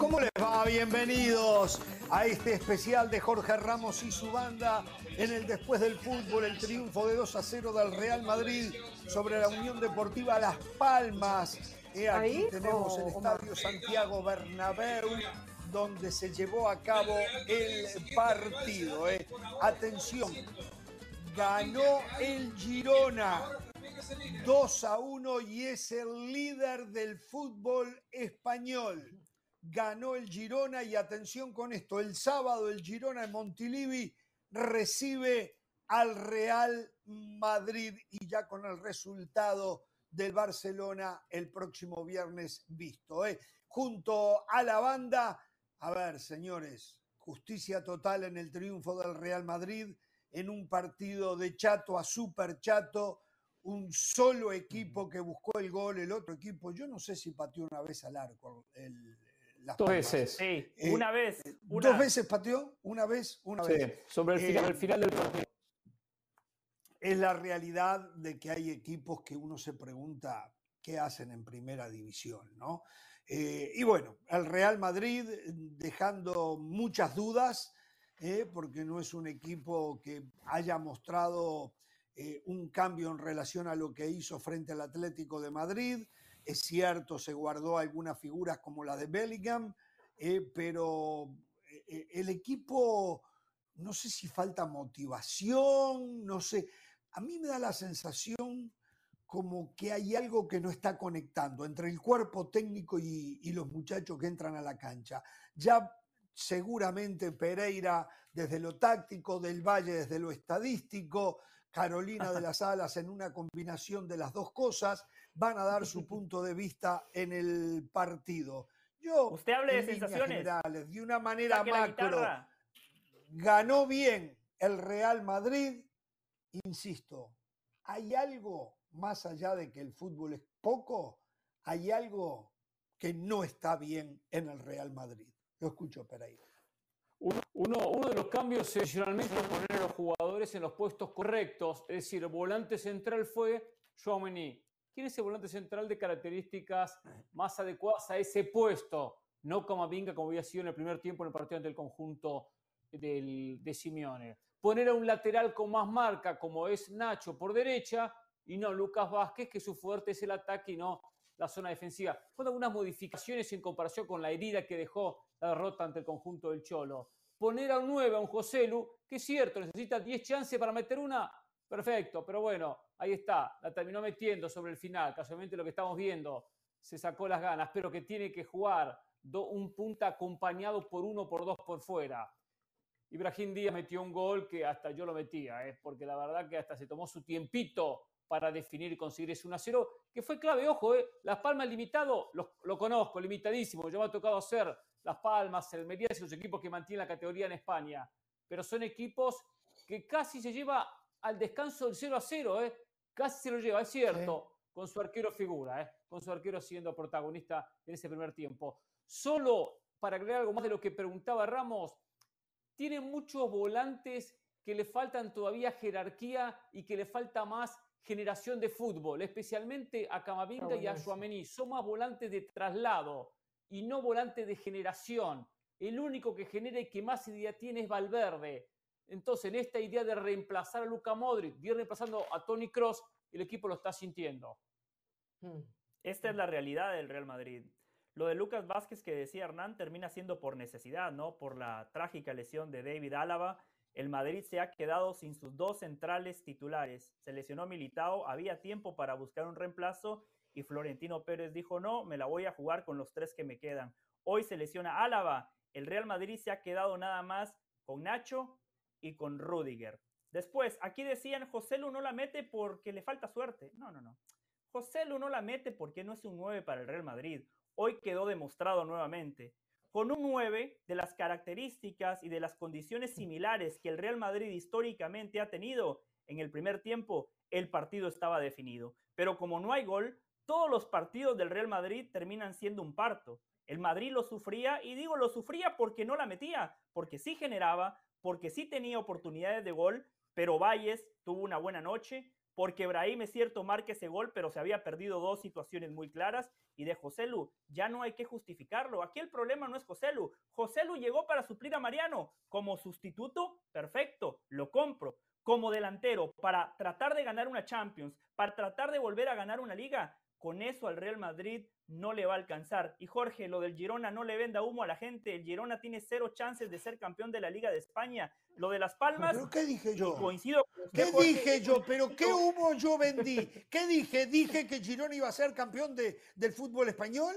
¿Cómo les va? Bienvenidos a este especial de Jorge Ramos y su banda en el Después del Fútbol, el triunfo de 2 a 0 del Real Madrid sobre la Unión Deportiva Las Palmas. He aquí tenemos el Estadio Santiago Bernabéu donde se llevó a cabo el partido. ¿eh? Atención, ganó el Girona 2 a 1 y es el líder del fútbol español. Ganó el Girona y atención con esto, el sábado el Girona en Montilivi recibe al Real Madrid y ya con el resultado del Barcelona el próximo viernes visto. ¿eh? Junto a la banda, a ver señores, justicia total en el triunfo del Real Madrid en un partido de chato a super chato un solo equipo que buscó el gol, el otro equipo, yo no sé si pateó una vez al arco. El, dos veces. Sí, eh, una vez. Dos veces pateó, una vez, una sí, vez. Sobre el final, el final del partido. Es la realidad de que hay equipos que uno se pregunta qué hacen en primera división, ¿no? Eh, y bueno, el Real Madrid dejando muchas dudas, eh, porque no es un equipo que haya mostrado eh, un cambio en relación a lo que hizo frente al Atlético de Madrid. Es cierto, se guardó algunas figuras como la de Bellingham, eh, pero eh, el equipo, no sé si falta motivación, no sé. A mí me da la sensación como que hay algo que no está conectando entre el cuerpo técnico y, y los muchachos que entran a la cancha. Ya seguramente Pereira desde lo táctico, del Valle desde lo estadístico, Carolina de las Alas en una combinación de las dos cosas, van a dar su punto de vista en el partido. Yo, Usted hable de sensaciones. Generales, de una manera macro, ganó bien el Real Madrid. Insisto, ¿hay algo más allá de que el fútbol es poco? ¿Hay algo que no está bien en el Real Madrid? Lo escucho, Pereira. Uno, uno, de los cambios es generalmente poner a los jugadores en los puestos correctos. Es decir, el volante central fue Jomini. ¿Quién es el volante central de características más adecuadas a ese puesto? No como Vinga, como había sido en el primer tiempo en el partido ante el conjunto del, de Simeone. Poner a un lateral con más marca, como es Nacho por derecha, y no Lucas Vázquez, que su fuerte es el ataque y no la zona defensiva. Con algunas modificaciones en comparación con la herida que dejó la derrota ante el conjunto del Cholo. Poner a un 9, a un Joselu, que es cierto, necesita 10 chances para meter una, perfecto, pero bueno, ahí está, la terminó metiendo sobre el final, casualmente lo que estamos viendo, se sacó las ganas, pero que tiene que jugar un punta acompañado por uno, por dos por fuera. Ibrahim Díaz metió un gol que hasta yo lo metía, ¿eh? porque la verdad que hasta se tomó su tiempito para definir y conseguir ese 1 0, que fue clave, ojo, ¿eh? Las Palmas limitado, lo, conozco, limitadísimo, yo me ha tocado hacer las Palmas, el Medellín y los equipos que mantienen la categoría en España. Pero son equipos que casi se lleva al descanso del 0 a 0, ¿eh? Casi se lo lleva, es cierto, con su arquero figura, ¿eh? Con su arquero siendo protagonista en ese primer tiempo. Solo para agregar algo más de lo que preguntaba Ramos, tiene muchos volantes que le faltan todavía jerarquía y que le falta más generación de fútbol, especialmente a Camavinga y a Suamení. Son más volantes de traslado y no volante de generación. El único que genera y que más idea tiene es Valverde. Entonces, en esta idea de reemplazar a Luca Modric, de ir reemplazando a Tony Cross, el equipo lo está sintiendo. Hmm. Esta es la realidad del Real Madrid. Lo de Lucas Vázquez que decía Hernán termina siendo por necesidad, ¿no? Por la trágica lesión de David Álava. El Madrid se ha quedado sin sus dos centrales titulares. Se lesionó Militao, había tiempo para buscar un reemplazo y Florentino Pérez dijo, no, me la voy a jugar con los tres que me quedan. Hoy se lesiona Álava. El Real Madrid se ha quedado nada más con Nacho y con Rudiger. Después, aquí decían, José Lu no la mete porque le falta suerte. No, no, no. José Lu no la mete porque no es un 9 para el Real Madrid. Hoy quedó demostrado nuevamente. Con un 9 de las características y de las condiciones similares que el Real Madrid históricamente ha tenido en el primer tiempo, el partido estaba definido. Pero como no hay gol, todos los partidos del Real Madrid terminan siendo un parto. El Madrid lo sufría y digo lo sufría porque no la metía, porque sí generaba, porque sí tenía oportunidades de gol, pero Valles tuvo una buena noche, porque Brahim es cierto, marca ese gol, pero se había perdido dos situaciones muy claras. Y de José Lu, ya no hay que justificarlo. Aquí el problema no es José Lu. José Lu llegó para suplir a Mariano. Como sustituto, perfecto, lo compro. Como delantero, para tratar de ganar una Champions, para tratar de volver a ganar una liga, con eso al Real Madrid no le va a alcanzar. Y Jorge, lo del Girona no le venda humo a la gente. El Girona tiene cero chances de ser campeón de la Liga de España. Lo de Las Palmas. ¿Pero qué dije yo? Coincido ¿Qué dije yo? ¿Pero qué humo yo vendí? ¿Qué dije? ¿Dije que Girona iba a ser campeón de, del fútbol español?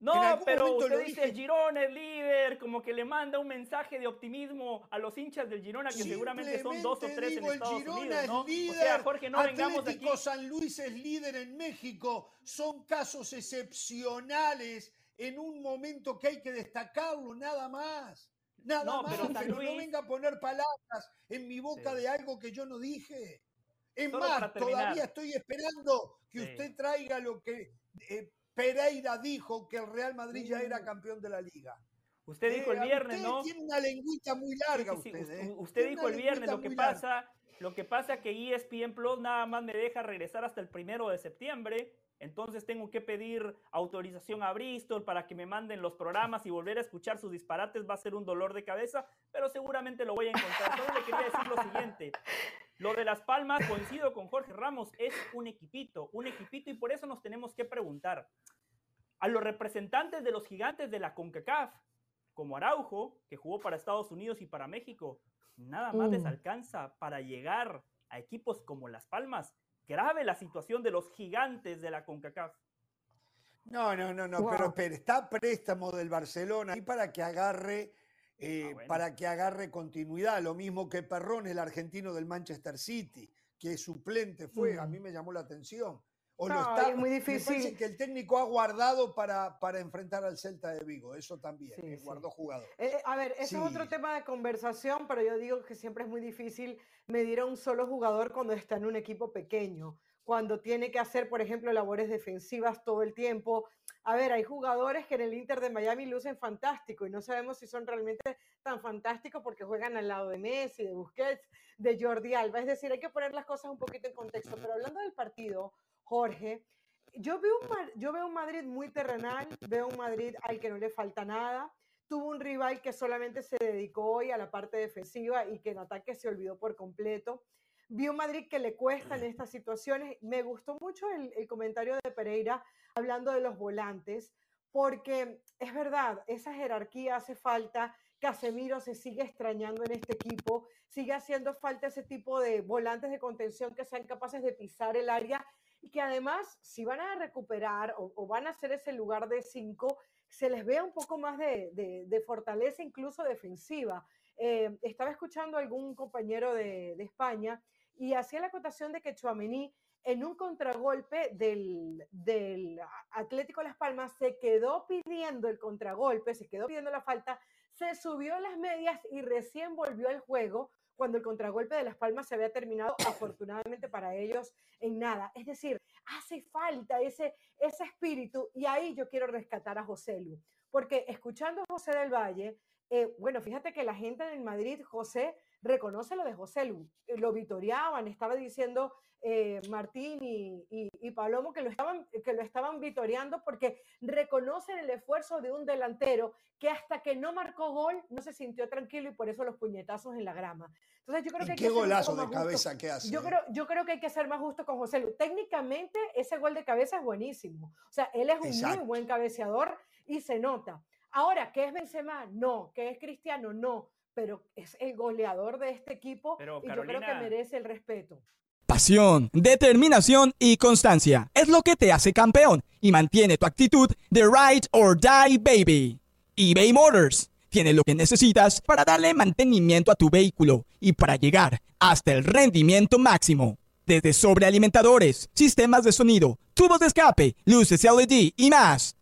No, pero usted dice el Girona es líder, como que le manda un mensaje de optimismo a los hinchas del Girona, que seguramente son dos o tres en Estados Unidos, ¿no? o sea, Jorge, no vengamos aquí. San Luis es líder en México. Son casos excepcionales en un momento que hay que destacarlo, nada más. Nada más, pero, no venga a poner palabras en mi boca de algo que yo no dije. Es más, todavía estoy esperando que usted traiga lo que eh, Pereira dijo que el Real Madrid ya era mm. campeón de la liga. Usted dijo el eh, viernes, ¿no? Tiene una lengüita muy larga usted. ¿eh? Usted dijo el viernes lo que pasa, lo que pasa que ESPN Plus nada más me deja regresar hasta el primero de septiembre. Entonces tengo que pedir autorización a Bristol para que me manden los programas y volver a escuchar sus disparates va a ser un dolor de cabeza, pero seguramente lo voy a encontrar. Solo le quería decir lo siguiente. Lo de Las Palmas, coincido con Jorge Ramos, es un equipito, un equipito y por eso nos tenemos que preguntar a los representantes de los gigantes de la CONCACAF, como Araujo, que jugó para Estados Unidos y para México, nada más les mm. alcanza para llegar a equipos como Las Palmas. Grave la situación de los gigantes de la CONCACAF. No, no, no, no, pero, pero, está préstamo del Barcelona y para que agarre eh, ah, para que agarre continuidad. Lo mismo que Perrón, el argentino del Manchester City, que suplente fue, a mí me llamó la atención. O no, está, es muy difícil. que el técnico ha guardado para, para enfrentar al Celta de Vigo, eso también, eh, guardó jugador. Eh, a ver, ese es otro tema de conversación, pero yo digo que siempre es muy difícil medir a un solo jugador cuando está en un equipo pequeño, cuando tiene que hacer, por ejemplo, labores defensivas todo el tiempo, a ver, hay jugadores que en el Inter de Miami lucen fantástico y no sabemos si son realmente tan fantásticos porque juegan al lado de Messi, de Busquets, de Jordi Alba. Es decir, hay que poner las cosas un poquito en contexto. Pero hablando del partido, Jorge, yo veo un, yo veo un Madrid muy terrenal, veo un Madrid al que no le falta nada. Tuvo un rival que solamente se dedicó hoy a la parte defensiva y que en ataque se olvidó por completo. Vi un Madrid que le cuesta en estas situaciones. Me gustó mucho el, el comentario de Pereira hablando de los volantes, porque es verdad, esa jerarquía hace falta. Casemiro se sigue extrañando en este equipo, sigue haciendo falta ese tipo de volantes de contención que sean capaces de pisar el área y que además, si van a recuperar o, van a hacer ese lugar de cinco, se les vea un poco más de, fortaleza, incluso defensiva. Eh, estaba escuchando a algún compañero de, de España y hacía la acotación de que Chouameni en un contragolpe del, del Atlético Las Palmas, se quedó pidiendo el contragolpe, se quedó pidiendo la falta, se subió a las medias y recién volvió al juego cuando el contragolpe de Las Palmas se había terminado, afortunadamente para ellos, en nada. Es decir, hace falta ese, ese espíritu y ahí yo quiero rescatar a José Lu, porque escuchando a José del Valle, eh, bueno, fíjate que la gente en Madrid, José, reconoce lo de José Lu, lo vitoreaban, estaba diciendo eh, Martín y, y, Palomo que lo, estaban, que lo estaban vitoreando porque reconocen el esfuerzo de un delantero que hasta que no marcó gol no se sintió tranquilo y por eso los puñetazos en la grama. Entonces yo creo que... qué golazo de cabeza que hace. Yo creo, yo creo que hay que ser más justo con José Lu. Técnicamente ese gol de cabeza es buenísimo. O sea, él es un muy buen cabeceador y se nota. Ahora, ¿qué es Benzema? No. ¿Qué es Cristiano? No. Pero es el goleador de este equipo y yo creo que merece el respeto. Pasión, determinación y constancia es lo que te hace campeón y mantiene tu actitud de ride or die baby. eBay Motors tiene lo que necesitas para darle mantenimiento a tu vehículo y para llegar hasta el rendimiento máximo. Desde sobrealimentadores, sistemas de sonido, tubos de escape, luces LED y más.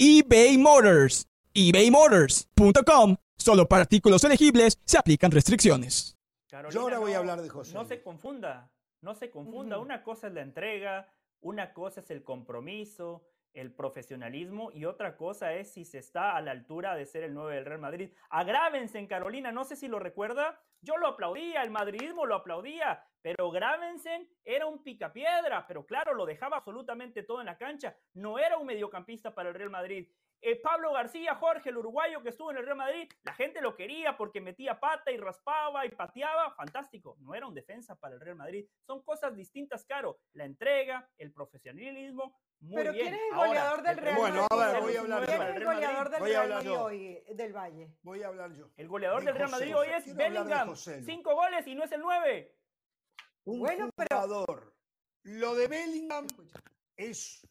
eBay Motors. ebaymotors.com. Solo para artículos elegibles se aplican restricciones. Yo ahora voy a hablar de José. No se confunda, no se confunda. Una cosa es la entrega, una cosa es el compromiso, el profesionalismo y otra cosa es si se está a la altura de ser el 9 del Real Madrid. Agrávense en Carolina, no sé si lo recuerda, yo lo aplaudía, el madridismo lo aplaudía, pero Gravensen era un picapiedra, pero claro, lo dejaba absolutamente todo en la cancha, no era un mediocampista para el Real Madrid. Eh, Pablo García, Jorge, el uruguayo que estuvo en el Real Madrid, la gente lo quería porque metía pata y raspaba y pateaba, fantástico, no era un defensa para el Real Madrid. Son cosas distintas, Caro, la entrega, el profesionalismo, muy Pero bien. ¿quién es el Ahora, goleador del el Real Bueno, a Madrid? ver, voy a hablar ¿Quién yo. es el goleador del Real Madrid hoy, del Valle? Voy a hablar yo. El goleador de del Real José Madrid hoy es Bellingham. Cinco goles y no es el nueve. Un Bueno, pero- jugador. Lo de Bellingham es,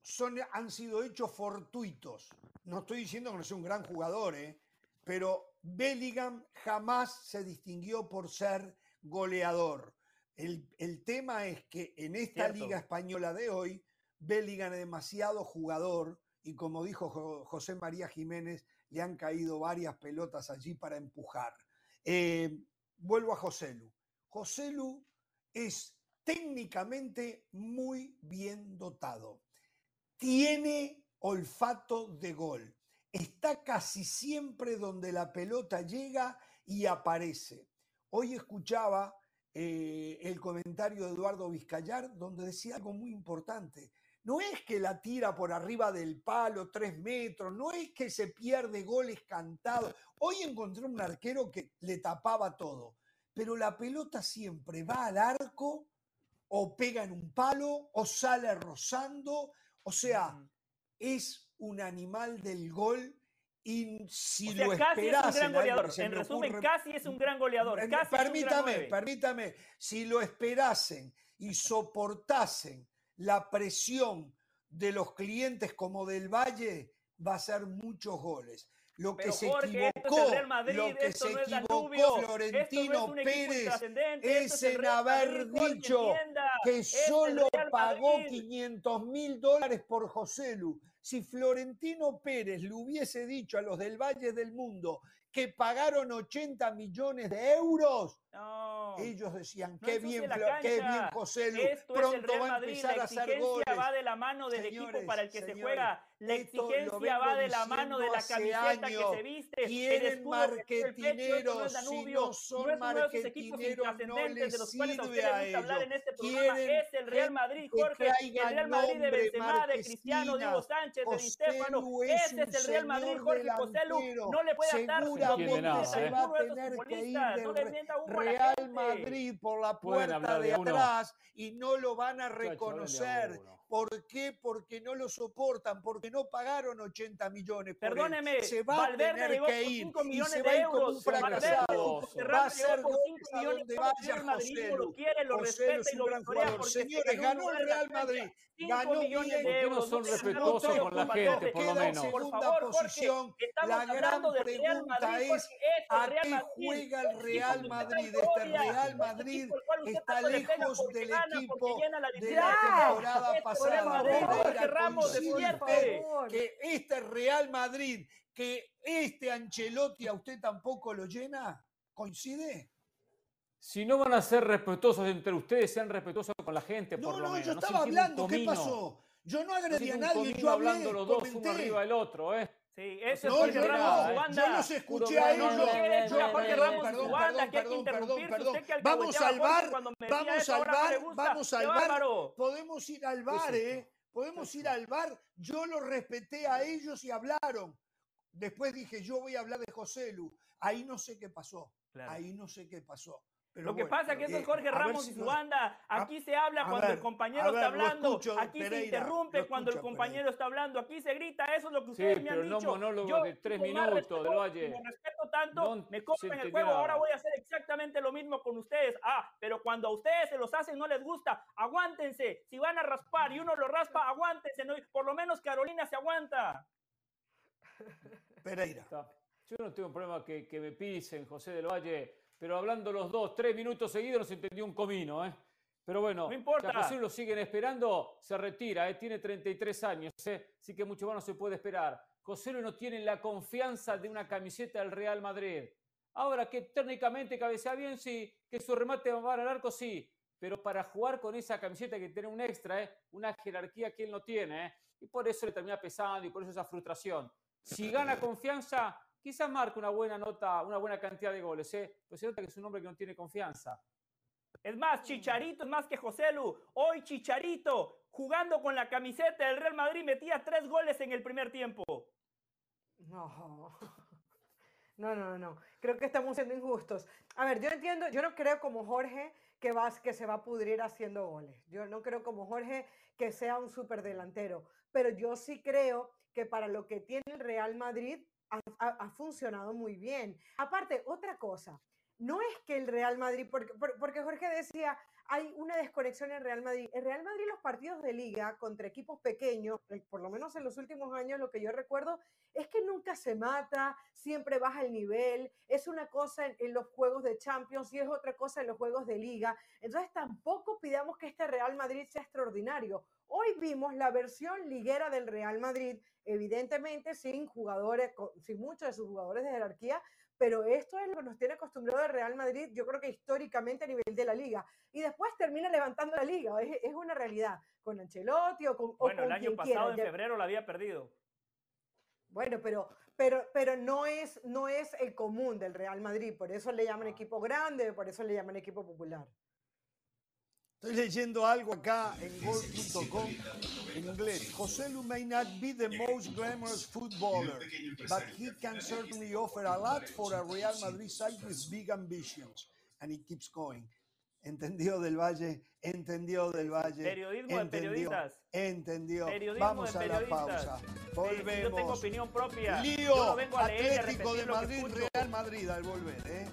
son, han sido hechos fortuitos. No estoy diciendo que no sea un gran jugador, ¿eh? pero Bellingham jamás se distinguió por ser goleador. El, el tema es que en esta Cierto. liga española de hoy, Bellingham es demasiado jugador y como dijo Jo- José María Jiménez, le han caído varias pelotas allí para empujar. Eh, vuelvo a José Lu. José Lu es técnicamente muy bien dotado. Tiene olfato de gol. Está casi siempre donde la pelota llega y aparece. Hoy escuchaba eh, el comentario de Eduardo Vizcayar donde decía algo muy importante. No es que la tira por arriba del palo tres metros, no es que se pierde goles cantados. Hoy encontré un arquero que le tapaba todo, pero la pelota siempre va al arco o pega en un palo o sale rozando. O sea, es un animal del gol y si O sea, lo casi es un gran goleador. En me resumen, ocurre- casi es un gran goleador. Casi gran permítame, permítame, si lo esperasen y soportasen la presión de los clientes como del Valle, va a ser muchos goles. Lo que Pero se Jorge, equivocó, es el Real Madrid, lo que se no equivocó no Florentino es Pérez es en haber dicho que solo pagó Madrid. 500 mil dólares por José Lu. Si Florentino Pérez le hubiese dicho a los del Valle del Mundo que pagaron 80 millones de euros, No. ellos decían, No qué bien, qué bien. José Lu, Esto es el pronto Real va a empezar la a hacer goles. va de la mano del equipo Señores, para el que se señores, juega. La esto exigencia va de la mano de la camiseta años. que se viste. el Quieren el pecho, no marketineros, si no son no es uno de esos equipos marketineros, no intrascendentes de los les cuales a sirve hablar ellos. en este programa. Quieren Es el Real Madrid, Jorge. El Real Madrid de Benzema, de Cristiano, Diego marquesinas. Sánchez, de Di Stéfano. Ese es el Real Madrid, Jorge José Lu. delantero. No le puede atar su a ninguno de esos tener que ir del Real. Madrid por la puerta de de atrás y no lo van de a reconocer. ¿Por qué? Porque no lo soportan, porque no pagaron 80 millones. por él. Perdóneme, se va a Valverde tener llegó que ir 5 y se va a ir como un euros. Valverde fracasado. Va a ser por goles 5 a donde de vaya euros. José lo quiere, lo José es lo un gran jugador. Señores, ganó el Real. Madrid. 5 Ganó millones bien. de ¿Por qué no euros. son respetuosos con la gente, por lo Queda en menos? Por segunda posición. La gran pregunta Madrid es porque es el ¿a qué juega el Real Madrid? Este Real Madrid está lejos del equipo de la temporada Este pasada. Jorge Ramos, despierte. que este Real Madrid, que este Ancelotti a usted tampoco lo llena, ¿coincide? Si no van a ser respetuosos entre ustedes, sean respetuosos con la gente, por No, lo no, menos. yo se estaba un hablando, ¿qué pasó? Yo no No agredí a entiende un nadie, yo hablé, hablando los dos uno arriba del otro, ¿eh? Sí, ese es No, Jorge yo Ramos, no, yo los escuché a ellos. No Jorge Ramos perdón, perdón, perdón, Vamos al bar, vamos al bar, vamos al ¡Qué bar. Podemos ir al bar, ¿eh? Podemos ¿Qué es ir al bar. Yo los respeté a ellos y hablaron. Después dije, yo voy a hablar de José Lu. Ahí no sé qué pasó. Ahí no sé qué pasó. Pero Lo que bueno, pasa es que eso eh, es Jorge a ver Ramos si y su banda. a- Aquí se habla cuando ver, el compañero está hablando. escucho, Aquí se interrumpe cuando el compañero Pereira. está hablando. Aquí se grita. Eso es lo que Sí, ustedes me pero han no dicho. Yo de tres minutos respeto, Valle. Como respeto tanto, No me se compran el juego. Ahora voy a hacer exactamente lo mismo con ustedes. Ah, pero cuando a ustedes se los hacen no les gusta. Aguántense. Si van a raspar y uno lo raspa, aguántense. ¿no? Por lo menos Carolina se aguanta. Pereira. Está. Yo no tengo problema que, que me pisen, José del Valle, pero hablando los dos, tres minutos seguidos no se entendió un comino, ¿eh? Pero bueno, No importa. José lo siguen esperando, se retira, ¿eh? tiene 33 años, ¿eh? así que mucho más no se puede esperar. José Lu no tiene la confianza de una camiseta del Real Madrid. Ahora que técnicamente cabecea bien, sí, que su remate va al arco, sí, pero para jugar con esa camiseta que tiene un extra, ¿eh? una jerarquía que él no tiene, ¿eh? y por eso le termina pesando y por eso esa frustración. Si gana confianza, quizás marque una buena nota, una buena cantidad de goles, ¿eh? pero se nota que es un hombre que no tiene confianza. Es más, Chicharito es más que José Lu. Hoy Chicharito, jugando con la camiseta del Real Madrid, metía tres goles en el primer tiempo. No. No, no, no. Creo que estamos siendo injustos. A ver, yo entiendo, yo no creo como Jorge que, vas, que se va a pudrir haciendo goles. Yo no creo como Jorge que sea un superdelantero. Pero yo sí creo que para lo que tiene el Real Madrid ha, funcionado muy bien. Aparte, otra cosa. No es que el Real Madrid, porque, por- porque Jorge decía, hay una desconexión en Real Madrid. El Real Madrid, los partidos de liga contra equipos pequeños, eh, por lo menos en los últimos años, lo que yo recuerdo es que nunca se mata, siempre baja el nivel, es una cosa en, en los juegos de Champions y es otra cosa en los juegos de liga. Entonces tampoco pidamos que este Real Madrid sea extraordinario. Hoy vimos la versión liguera del Real Madrid, evidentemente sin jugadores, sin muchos de sus jugadores de jerarquía, pero esto es lo que nos tiene acostumbrado el Real Madrid, yo creo que históricamente a nivel de la liga. Y después termina levantando la liga, es, es una realidad, con Ancelotti o con, o Bueno, con el año quien pasado quiera. en febrero la había perdido. bueno, pero, pero, pero no, es, no es el común del Real Madrid, por eso le llaman equipo grande, por eso le llaman equipo popular. Estoy leyendo algo acá en gol.com en inglés. José Lu may not be the most glamorous footballer, but he can certainly offer a lot for a Real Madrid side with big ambitions. And he keeps going. Entendió del Valle, entendió del Valle. Periodismo de entendió, periodistas. Entendió. Periodismo Vamos de a la pausa. Sí, yo tengo Volvemos. opinión propia. Lío Yo no vengo a leer y a Atlético repetir de Madrid. Real Madrid al volver. ¿eh?